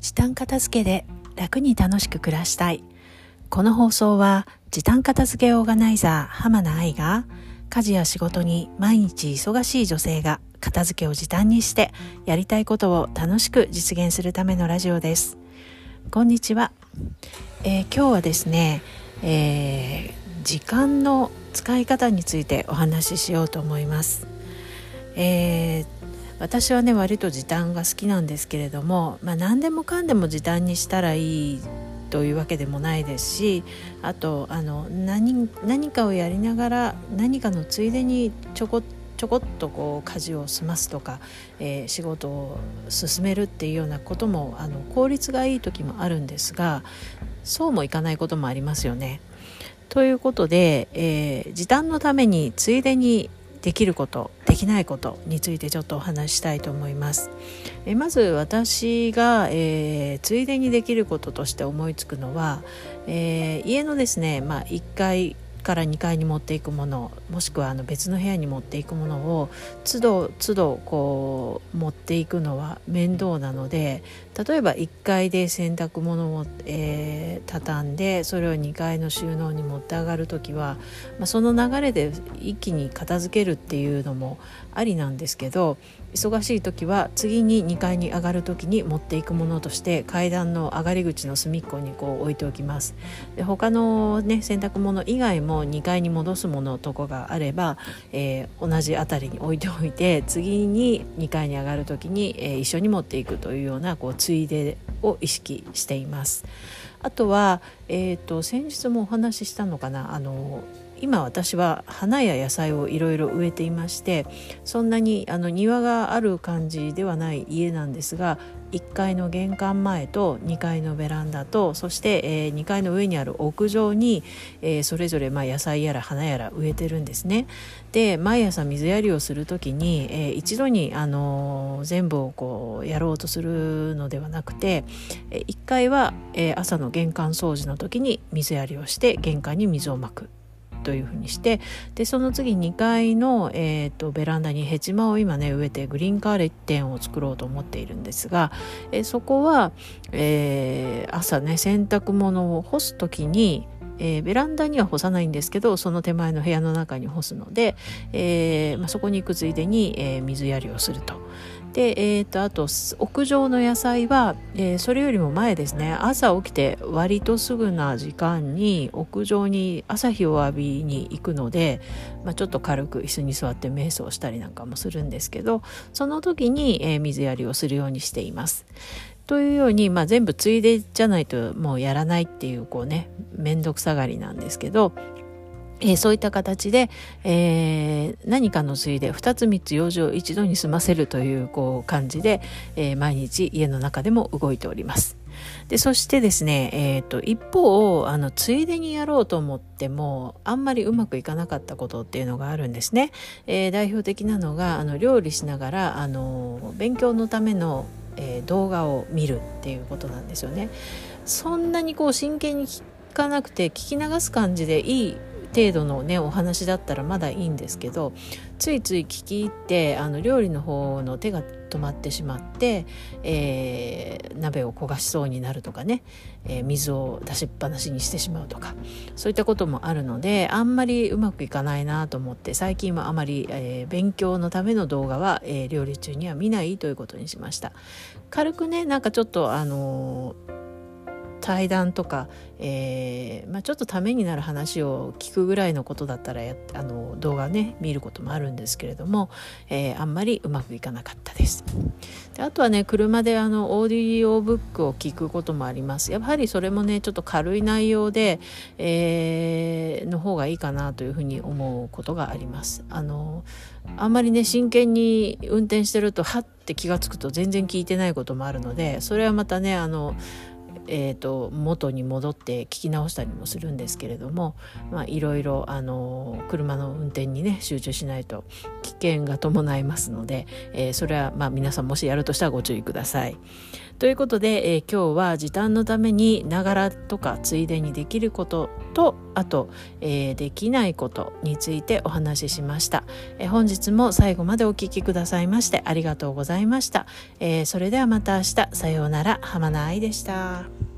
時短片付けで楽に楽しく暮らしたい。この放送は時短片付けオーガナイザー浜名愛が家事や仕事に毎日忙しい女性が片付けを時短にしてやりたいことを楽しく実現するためのラジオです。こんにちは、えー、今日はですね、えー、時間の使い方についてお話ししようと思います、えー私はね割と時短が好きなんですけれども、まあ、何でもかんでも時短にしたらいいというわけでもないですしあとあの何何かをやりながら何かのついでにちょこちょこっとこう家事を済ますとか、えー、仕事を進めるっていうようなこともあの効率がいい時もあるんですがそうもいかないこともありますよね。ということで、えー、時短のためについでにできることきないことについてちょっとお話したいと思います。えまず私が、えー、ついでにできることとして思いつくのは、えー、家のですね、まあ、1階から2階に持っていくものもしくはあの別の部屋に持っていくものを都度都度こう持っていくのは面倒なので例えば1階で洗濯物を、えー、畳んでそれを2階の収納に持って上がる時は、まあ、その流れで一気に片付けるっていうのもありなんですけど忙しい時は次に2階に上がる時に持っていくものとして階段の上がり口の隅っこにこう置いておきます。で他のね洗濯物以外も2階に戻すものとかがあれば、えー、同じ辺りに置いておいて次に2階に上がる時に、えー、一緒に持っていくというようなこうついでを意識しています。あとは、えーと先日もお話ししたのかなあの今私は花や野菜をいろいろ植えていましてそんなにあの庭がある感じではない家なんですが1階の玄関前と2階のベランダとそして、えー、2階の上にある屋上に、え、それぞれまあ野菜やら花やら植えてるんですね。で毎朝水やりをする時に、え、一度に、あの、全部をこうやろうとするのではなくて、えー、1階は、え、朝の玄関掃除の時に水やりをして玄関に水をまく。というふうにしてでその次2階の、えーと、ベランダにヘチマを今ね植えてグリーンカーレッテンを作ろうと思っているんですが、えー、そこは、えー、朝ね洗濯物を干す時にえー、ベランダには干さないんですけどその手前の部屋の中に干すので、えーまあ、そこに行くついでに、え、水やりをすると。で、えーと、あと屋上の野菜は、えー、それよりも前ですね朝起きて割とすぐな時間に屋上に朝日を浴びに行くので、まあ、ちょっと軽く椅子に座って瞑想したりなんかもするんですけどその時に、えー、水やりをするようにしています。というように、まあ、全部ついでじゃないともうやらないっていうこうね面倒くさがりなんですけどえー、そういった形で、えー、何かのついで2つ3つ用事を一度に済ませるというこう感じで、えー、毎日家の中でも動いております。でそしてですね、えーと、一方あのついでにやろうと思ってもあんまりうまくいかなかったことっていうのがあるんですね。えー、代表的なのがあの料理しながらあの勉強のための、えー、動画を見るっていうことなんですよね。そんなにこう真剣に聞かなくて聞き流す感じでいい程度のねお話だったらまだいいんですけどついつい聞き入ってあの料理の方の手が止まってしまって、えー、鍋を焦がしそうになるとかね、えー、水を出しっぱなしにしてしまうとかそういったこともあるのであんまりうまくいかないなと思って最近はあまり、えー、勉強のための動画は、え料理中には見ないということにしました。軽くねなんかちょっとあの対談とか、えーまあ、ちょっとためになる話を聞くぐらいのことだったらあの動画ね見ることもあるんですけれども、えー、あんまりうまくいかなかったです。であとはね車であのオーディオブックを聞くこともあります。やはりそれもねちょっと軽い内容で、えー、の方がいいかなというふうに思うことがあります。あのあんまりね真剣に運転してるとはって気が付くと全然聞いてないこともあるのでそれはまたねあのえーと、元に戻って聞き直したりもするんですけれども、まあ、いろいろあの車の運転にね集中しないと危険が伴いますので、えー、それはまあ皆さんもしやるとしたらご注意ください。ということで、えー、今日は時短のためにながらとかついでにできることとあと、えー、できないことについてお話ししました、えー、本日も最後までお聴きくださいましてありがとうございました、えー、それではまた明日。さようなら。浜名愛でした。